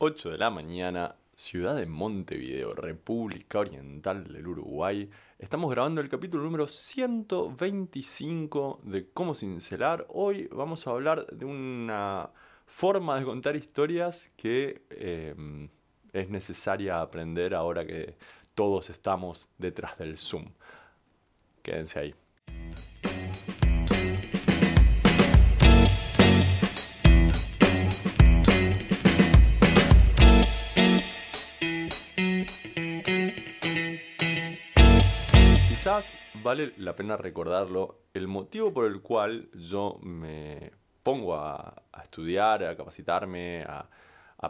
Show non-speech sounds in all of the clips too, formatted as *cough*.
8 de la mañana, ciudad de Montevideo, República Oriental del Uruguay. Estamos grabando el capítulo número 125 de Cómo Cincelar. Hoy vamos a hablar de una forma de contar historias que em, es necesaria aprender ahora que todos estamos detrás del Zoom. Quédense ahí. Vale la pena recordarlo, el motivo por el cual yo me pongo a, estudiar, a capacitarme, a,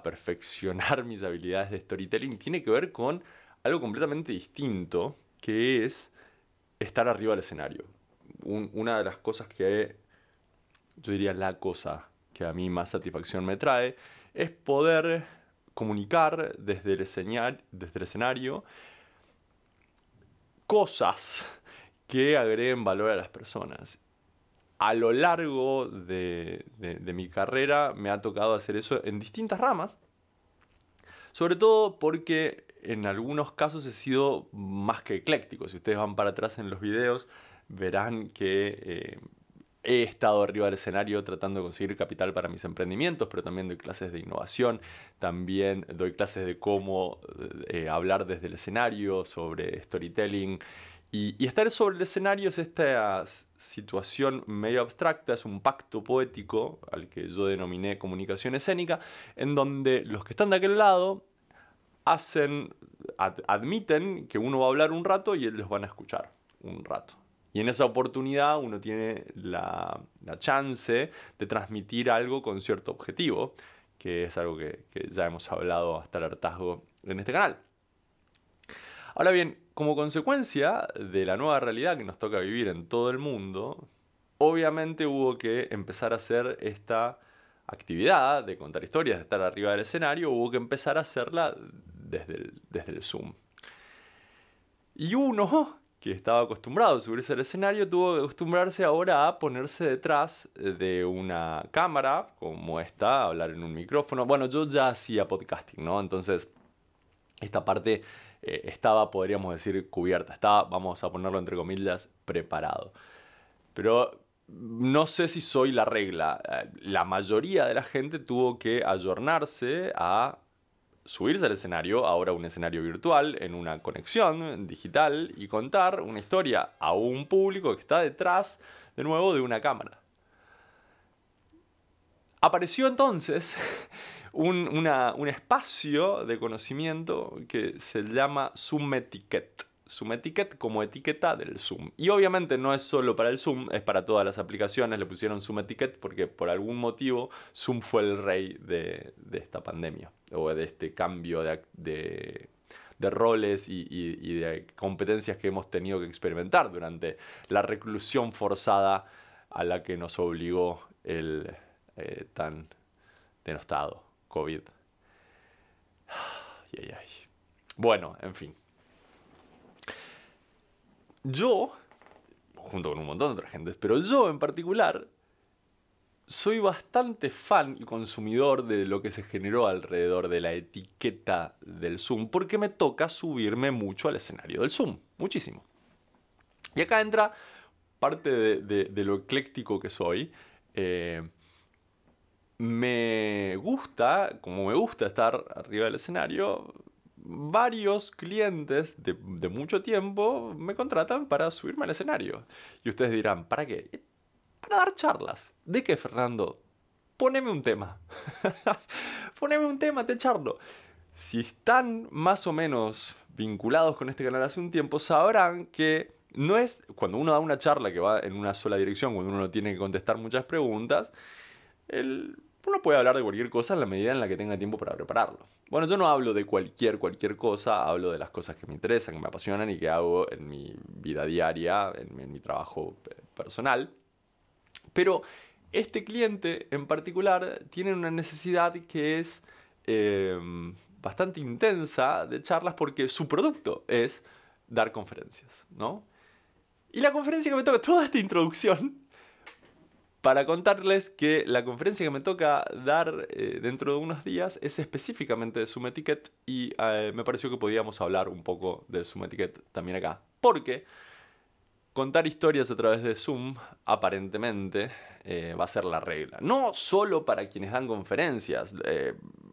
perfeccionar *laughs* mis habilidades de storytelling, tiene que ver con algo completamente distinto, que es estar arriba del escenario. una de las cosas que, yo diría la cosa que a mí más satisfacción me trae, es poder comunicar desde el, desde el escenario cosas que agreguen valor a las personas. A lo largo de, mi carrera me ha tocado hacer eso en distintas ramas, sobre todo porque en algunos casos he sido más que ecléctico. Si ustedes van para atrás en los videos, verán que eh, he estado arriba del escenario tratando de conseguir capital para mis emprendimientos, pero también doy clases de innovación, también doy clases de cómo eh, hablar desde el escenario, sobre storytelling y, estar sobre el escenario es esta situación medio abstracta, es un pacto poético al que yo denominé comunicación escénica, en donde los que están de aquel lado hacen, admiten que uno va a hablar un rato y ellos van a escuchar un rato. Y en esa oportunidad uno tiene la, chance de transmitir algo con cierto objetivo, que es algo que, ya hemos hablado hasta el hartazgo en este canal. Ahora bien, como consecuencia de la nueva realidad que nos toca vivir en todo el mundo, obviamente hubo que empezar a hacer esta actividad de contar historias, de estar arriba del escenario, hubo que empezar a hacerla desde desde el Zoom. Y uno que estaba acostumbrado a subirse al escenario tuvo que acostumbrarse ahora a ponerse detrás de una cámara como esta, hablar en un micrófono. Bueno, yo ya hacía podcasting, ¿no? Entonces, esta parte eh, estaba, podríamos decir, cubierta, estaba, vamos a ponerlo entre comillas, preparado. Pero no sé si soy la regla. Eh, la mayoría de la gente tuvo que ayornarse a subirse al escenario, ahora un escenario virtual, en una conexión digital y contar una historia a un público que está detrás, de nuevo, de una cámara. Apareció entonces *laughs* un, espacio de conocimiento que se llama Zoom Etiquette. Zoom Etiquette como etiqueta del Zoom. Y obviamente no es solo para el Zoom, es para todas las aplicaciones. Le pusieron Zoom Etiquette porque por algún motivo Zoom fue el rey de, esta pandemia o de este cambio de, roles y, de competencias que hemos tenido que experimentar durante la reclusión forzada a la que nos obligó el eh, tan denostado COVID. Bueno, en fin. Yo, junto con un montón de otras gentes, pero yo en particular, soy bastante fan y consumidor de lo que se generó alrededor de la etiqueta del Zoom, porque me toca subirme mucho al escenario del Zoom, muchísimo. Y acá entra parte de, lo ecléctico que soy. Eh, me gusta, como me gusta estar arriba del escenario, varios clientes de, mucho tiempo me contratan para subirme al escenario. Y ustedes dirán, ¿para qué? Para dar charlas. ¿De qué, Fernando? Poneme un tema. *laughs* Poneme un tema, te charlo. Si están más o menos vinculados con este canal hace un tiempo, sabrán que no es cuando uno da una charla que va en una sola dirección, cuando uno no tiene que contestar muchas preguntas, el uno puede hablar de cualquier cosa en la medida en la que tenga tiempo para prepararlo. Bueno, yo no hablo de cualquier, cualquier cosa, hablo de las cosas que me interesan, que me apasionan y que hago en mi vida diaria, en mi, trabajo personal. Pero este cliente en particular tiene una necesidad que es em, bastante intensa de charlas porque su producto es dar conferencias, ¿no? Y la conferencia que me toca, toda esta introducción para contarles que la conferencia que me toca dar eh, dentro de unos días es específicamente de Zoom Etiquette y eh, me pareció que podíamos hablar un poco de Zoom Etiquette también acá. Porque contar historias a través de Zoom aparentemente eh, va a ser la regla. No solo para quienes dan conferencias.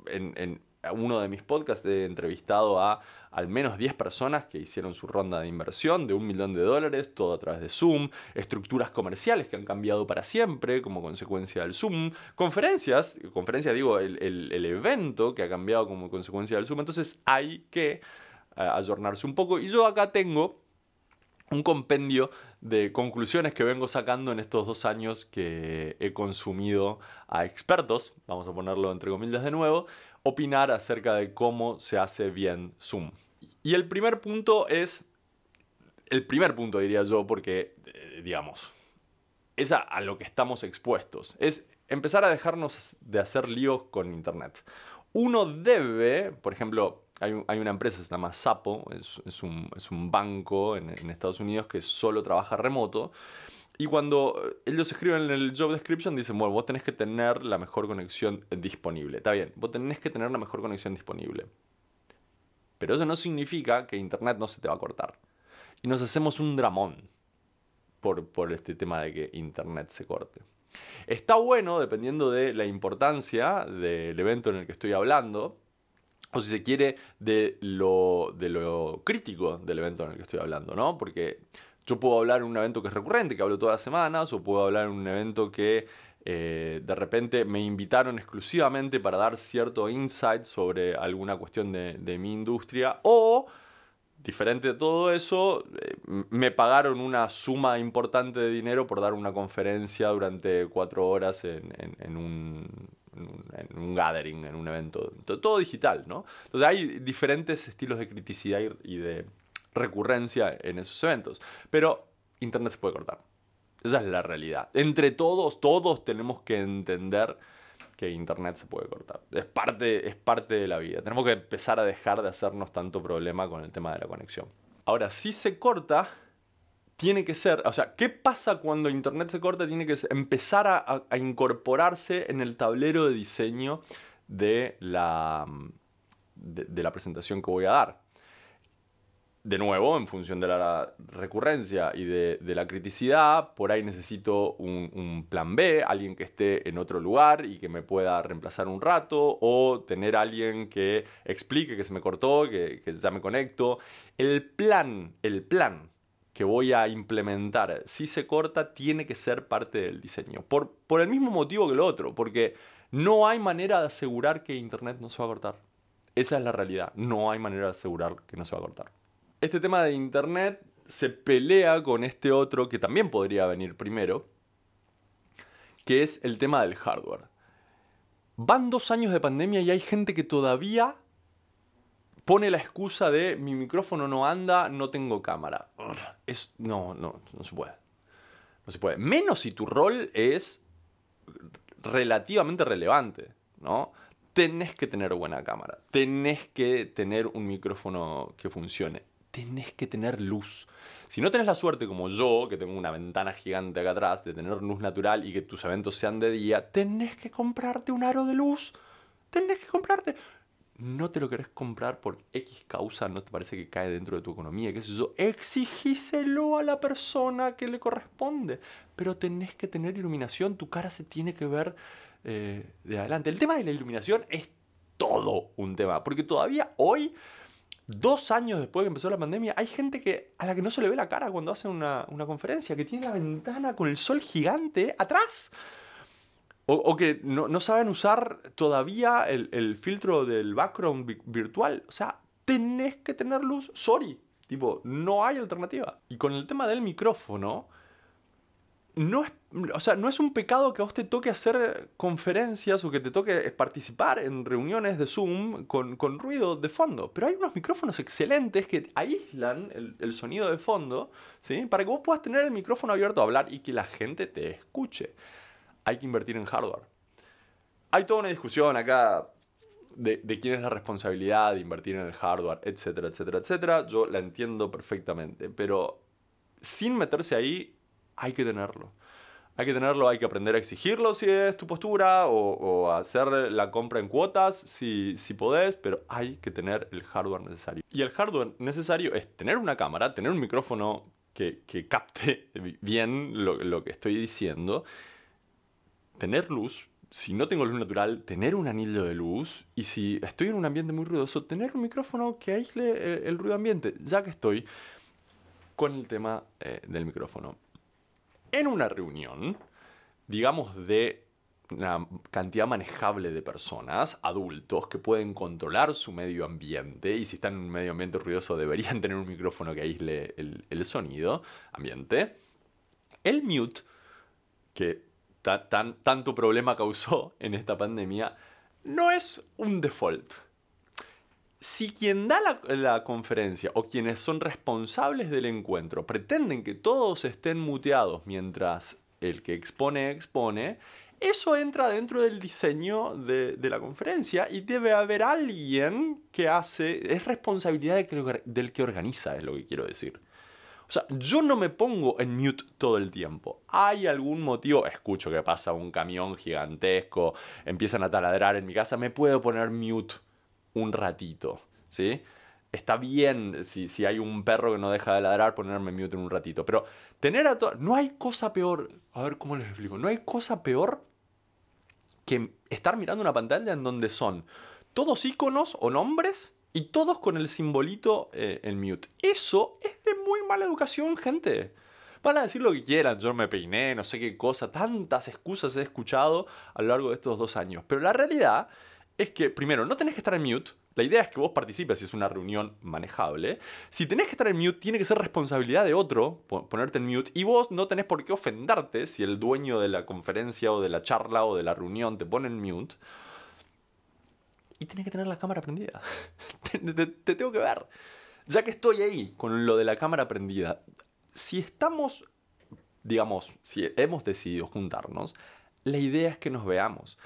en uno de mis podcasts he entrevistado a al menos 10 personas que hicieron su ronda de inversión de un millón de dólares, todo a través de Zoom, estructuras comerciales que han cambiado para siempre como consecuencia del Zoom, conferencias, conferencia digo, el, evento que ha cambiado como consecuencia del Zoom, entonces hay que eh, ayornarse un poco y yo acá tengo un compendio de conclusiones que vengo sacando en estos dos años que he consumido a expertos, vamos a ponerlo entre comillas de nuevo, opinar acerca de cómo se hace bien Zoom. Y el primer punto es, el primer punto diría yo, porque, eh, digamos, es a, lo que estamos expuestos, es empezar a dejarnos de hacer líos con Internet. Uno debe, por ejemplo, hay, una empresa que se llama Sapo, es, un, banco en, Estados Unidos que solo trabaja remoto, y cuando eh, ellos escriben en el job description, dicen, bueno, vos tenés que tener la mejor conexión disponible. Está bien, vos tenés que tener la mejor conexión disponible. Pero eso no significa que Internet no se te va a cortar. Y nos hacemos un dramón por este tema de que Internet se corte. Está bueno, dependiendo de la importancia del evento en el que estoy hablando, o si se quiere, de lo, de lo crítico del evento en el que estoy hablando, ¿no? Porque yo puedo hablar en un evento que es recurrente, que hablo todas las semanas, o puedo hablar en un evento que eh, de repente me invitaron exclusivamente para dar cierto insight sobre alguna cuestión de, mi industria, o diferente de todo eso, eh, me pagaron una suma importante de dinero por dar una conferencia durante cuatro horas en, un, en, un, gathering, en un evento. Todo digital, ¿no? Entonces hay diferentes estilos de criticidad y de recurrencia en esos eventos. Pero Internet se puede cortar. Esa es la realidad. Entre todos, todos tenemos que entender que Internet se puede cortar. Es parte, es parte de la vida. Tenemos que empezar a dejar de hacernos tanto problema con el tema de la conexión. Ahora, si se corta, tiene que ser, o sea, ¿qué pasa cuando Internet se corta? Tiene que empezar a, incorporarse en el tablero de diseño de la, de la presentación que voy a dar de nuevo, en función de la recurrencia y de, la criticidad, por ahí necesito un, plan B, alguien que esté en otro lugar y que me pueda reemplazar un rato, o tener alguien que explique que se me cortó, que, ya me conecto. El plan, el plan que voy a implementar, si se corta, tiene que ser parte del diseño. Por, por el mismo motivo que lo otro, porque no hay manera de asegurar que Internet no se va a cortar. Esa es la realidad. No hay manera de asegurar que no se va a cortar este tema de Internet se pelea con este otro que también podría venir primero, que es el tema del hardware. Van dos años de pandemia y hay gente que todavía pone la excusa de mi micrófono no anda, no tengo cámara. Es, no, no, no se puede. No se puede. Menos si tu rol es relativamente relevante, ¿no? Tenés que tener buena cámara, tenés que tener un micrófono que funcione tenés que tener luz. Si no tenés la suerte como yo, que tengo una ventana gigante acá atrás, de tener luz natural y que tus eventos sean de día, tenés que comprarte un aro de luz. Tenés que comprarte. No te lo querés comprar por X causa, no te parece que cae dentro de tu economía, qué sé yo. Exigíselo a la persona que le corresponde. Pero tenés que tener iluminación, tu cara se tiene que ver eh, de adelante. El tema de la iluminación es todo un tema, porque todavía hoy dos años después de que empezó la pandemia, hay gente que, a la que no se le ve la cara cuando hace una, conferencia, que tiene la ventana con el sol gigante atrás. O, que no, saben usar todavía el, filtro del background virtual. O sea, tenés que tener luz. Sorry. Tipo, no hay alternativa. Y con el tema del micrófono, no es, o sea, no es un pecado que a vos te toque hacer conferencias o que te toque participar en reuniones de Zoom con, ruido de fondo. Pero hay unos micrófonos excelentes que aíslan el, sonido de fondo, ¿sí? Para que vos puedas tener el micrófono abierto a hablar y que la gente te escuche. Hay que invertir en hardware. Hay toda una discusión acá de, quién es la responsabilidad de invertir en el hardware, etcétera, etcétera, etcétera. Yo la entiendo perfectamente, pero sin meterse ahí hay que tenerlo. Hay que tenerlo, hay que aprender a exigirlo si es tu postura o, hacer la compra en cuotas si, si podés, pero hay que tener el hardware necesario. Y el hardware necesario es tener una cámara, tener un micrófono que, capte *laughs* bien lo, lo que estoy diciendo, tener luz, si no tengo luz natural, tener un anillo de luz y si estoy en un ambiente muy ruidoso, tener un micrófono que aísle el, ruido ambiente, ya que estoy con el tema eh, del micrófono. En una reunión, digamos de una cantidad manejable de personas, adultos, que pueden controlar su medio ambiente y si están en un medio ambiente ruidoso deberían *laughs* tener un micrófono que aísle el, el sonido ambiente. El mute, que tanto problema causó en esta pandemia, no es un default. Si quien da la, conferencia o quienes son responsables del encuentro pretenden que todos estén muteados mientras el que expone expone, eso entra dentro del diseño de, la conferencia y debe haber alguien que hace, es responsabilidad del que organiza, es lo que quiero decir. O sea, yo no me pongo en mute todo el tiempo. Hay algún motivo, escucho que pasa un camión gigantesco, empiezan a taladrar en mi casa, me puedo poner mute un ratito, ¿sí? Está bien si, si hay un perro que no deja de ladrar, ponerme mute en un ratito. Pero tener a todo... No hay cosa peor... A ver cómo les explico. No hay cosa peor que estar mirando una pantalla en donde son todos iconos o nombres y todos con el simbolito eh, en mute. Eso es mala educación, gente. Van a decir lo que quieran, yo me peiné, no sé qué cosa, tantas excusas he escuchado a lo largo de estos dos años. Pero la realidad es que, primero, no tenés que estar en mute. La idea es que vos participes si es una reunión manejable. Si tenés que estar en mute, tiene que ser responsabilidad de otro ponerte en mute. Y vos no tenés por qué ofenderte si el dueño de la conferencia o de la charla o de la reunión te pone en mute y tienes que tener la cámara prendida. *laughs* te, tengo que ver. Ya que estoy ahí con lo de la cámara prendida, si estamos, digamos, si hemos decidido juntarnos, la idea es que nos veamos.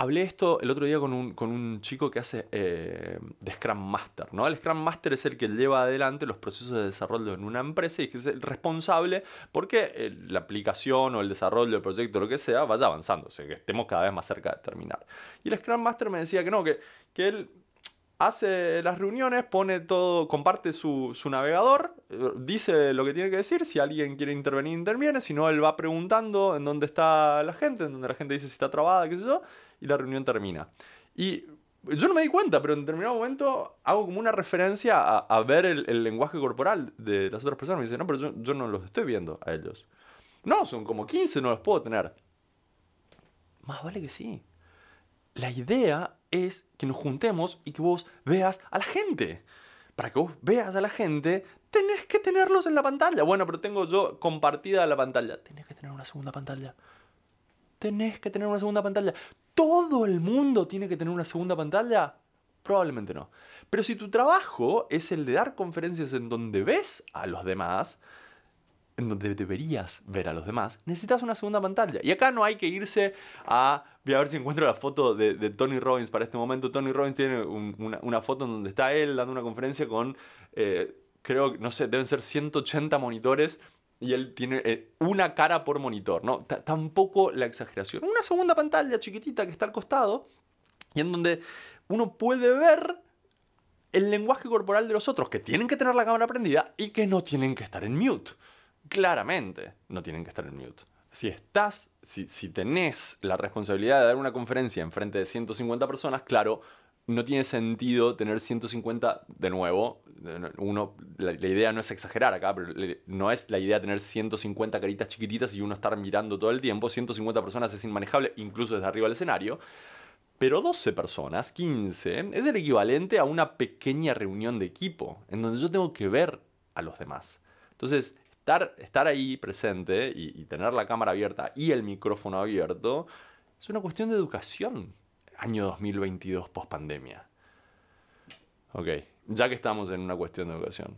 Hablé esto el otro día con un, chico que hace eh, de Scrum Master. ¿no? El Scrum Master es el que lleva adelante los procesos de desarrollo en una empresa y es el responsable porque eh, la aplicación o el desarrollo del proyecto, lo que sea, vaya avanzando, o sea, que estemos cada vez más cerca de terminar. Y el Scrum Master me decía que no, que, que él hace las reuniones, pone todo, comparte su, su, navegador, eh, dice lo que tiene que decir, si alguien quiere intervenir, interviene, si no, él va preguntando en dónde está la gente, en donde la gente dice si está trabada, qué sé yo, y la reunión termina. Y yo no me di cuenta, pero en determinado momento hago como una referencia a, ver el, lenguaje corporal de las otras personas. Me dicen, no, pero yo, no los estoy viendo a ellos. No, son como 15, no los puedo tener. Más vale que sí. La idea es que nos juntemos y que vos veas a la gente. Para que vos veas a la gente, tenés que tenerlos en la pantalla. Bueno, pero tengo yo compartida la pantalla. Tenés que tener una segunda pantalla. Tenés que tener una segunda pantalla. ¿Todo el mundo tiene que tener una segunda pantalla? Probablemente no. Pero si tu trabajo es el de dar conferencias en donde ves a los demás, en donde deberías ver a los demás, necesitas una segunda pantalla. Y acá no hay que irse a... Voy a ver si encuentro la foto de, Tony Robbins para este momento. Tony Robbins tiene una, foto en donde está él dando una conferencia con, eh, creo, no sé, deben ser 180 monitores y él tiene eh, una cara por monitor, ¿no? tampoco la exageración. Una segunda pantalla chiquitita que está al costado y en donde uno puede ver el lenguaje corporal de los otros, que tienen que tener la cámara prendida y que no tienen que estar en mute. Claramente no tienen que estar en mute. Si estás, si, si tenés la responsabilidad de dar una conferencia en frente de 150 personas, claro, no tiene sentido tener 150 de nuevo. Uno, la, idea no es exagerar acá, pero no es la idea tener 150 caritas chiquititas y uno estar mirando todo el tiempo. 150 personas es inmanejable, incluso desde arriba del escenario. Pero 12 personas, 15, es el equivalente a una pequeña reunión de equipo, en donde yo tengo que ver a los demás. Entonces, estar, estar ahí presente y, tener la cámara abierta y el micrófono abierto es una cuestión de educación año 2022 post pandemia. Ok, ya que estamos en una cuestión de educación,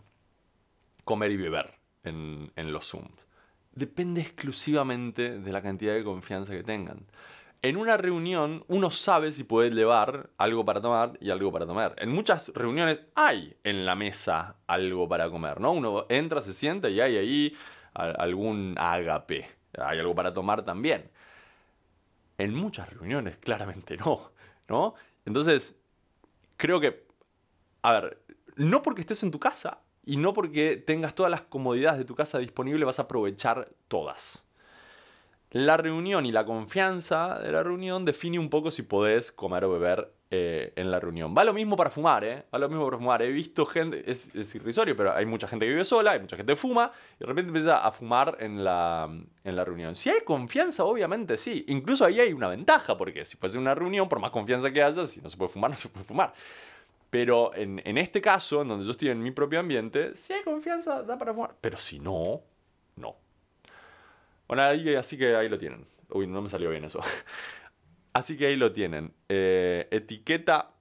comer y beber en, en los Zooms depende exclusivamente de la cantidad de confianza que tengan. En una reunión uno sabe si puede llevar algo para tomar y algo para tomar. En muchas reuniones hay en la mesa algo para comer, ¿no? Uno entra, se sienta y hay ahí algún ágape hay algo para tomar también. En muchas reuniones, *laughs* claramente no, ¿no? Entonces, creo que, a ver, no porque estés en tu casa y no porque tengas todas las comodidades de tu casa disponibles vas a aprovechar todas. La reunión y la confianza de la reunión define un poco si podés comer o beber eh, en la reunión. Va lo mismo para fumar, ¿eh? Va lo mismo para fumar. He visto gente, es, irrisorio, pero hay mucha gente que vive sola, hay mucha gente que fuma, y de repente empieza a fumar en la, en la reunión. Si hay confianza, obviamente sí. Incluso ahí hay una ventaja, porque si fuese una reunión, por más confianza que haya, si no se puede fumar, no se puede fumar. Pero en, en este caso, en donde yo estoy en mi propio ambiente, si hay confianza, da para fumar. Pero si no, no. Bueno, así que ahí lo tienen. Uy, no me salió bien eso. *laughs* Así que ahí lo tienen. Eh, etiqueta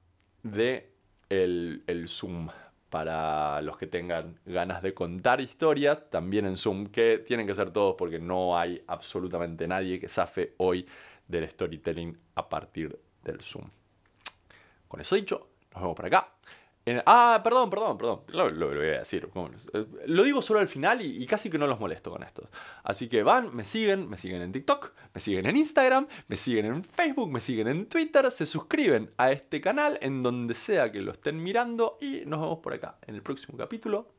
de el, Zoom para los que tengan ganas de contar historias, también en Zoom, que tienen que ser todos porque no hay absolutamente nadie que safe hoy del storytelling a partir del Zoom. Con eso dicho, nos vemos por acá ah, perdón, perdón, perdón. Lo, voy a decir. Lo digo solo al final y, casi que no los molesto con esto. Así que van, me siguen, me siguen en TikTok, me siguen en Instagram, me siguen en Facebook, me siguen en Twitter, se suscriben a este canal en donde sea que lo estén mirando y nos vemos por acá en el próximo capítulo.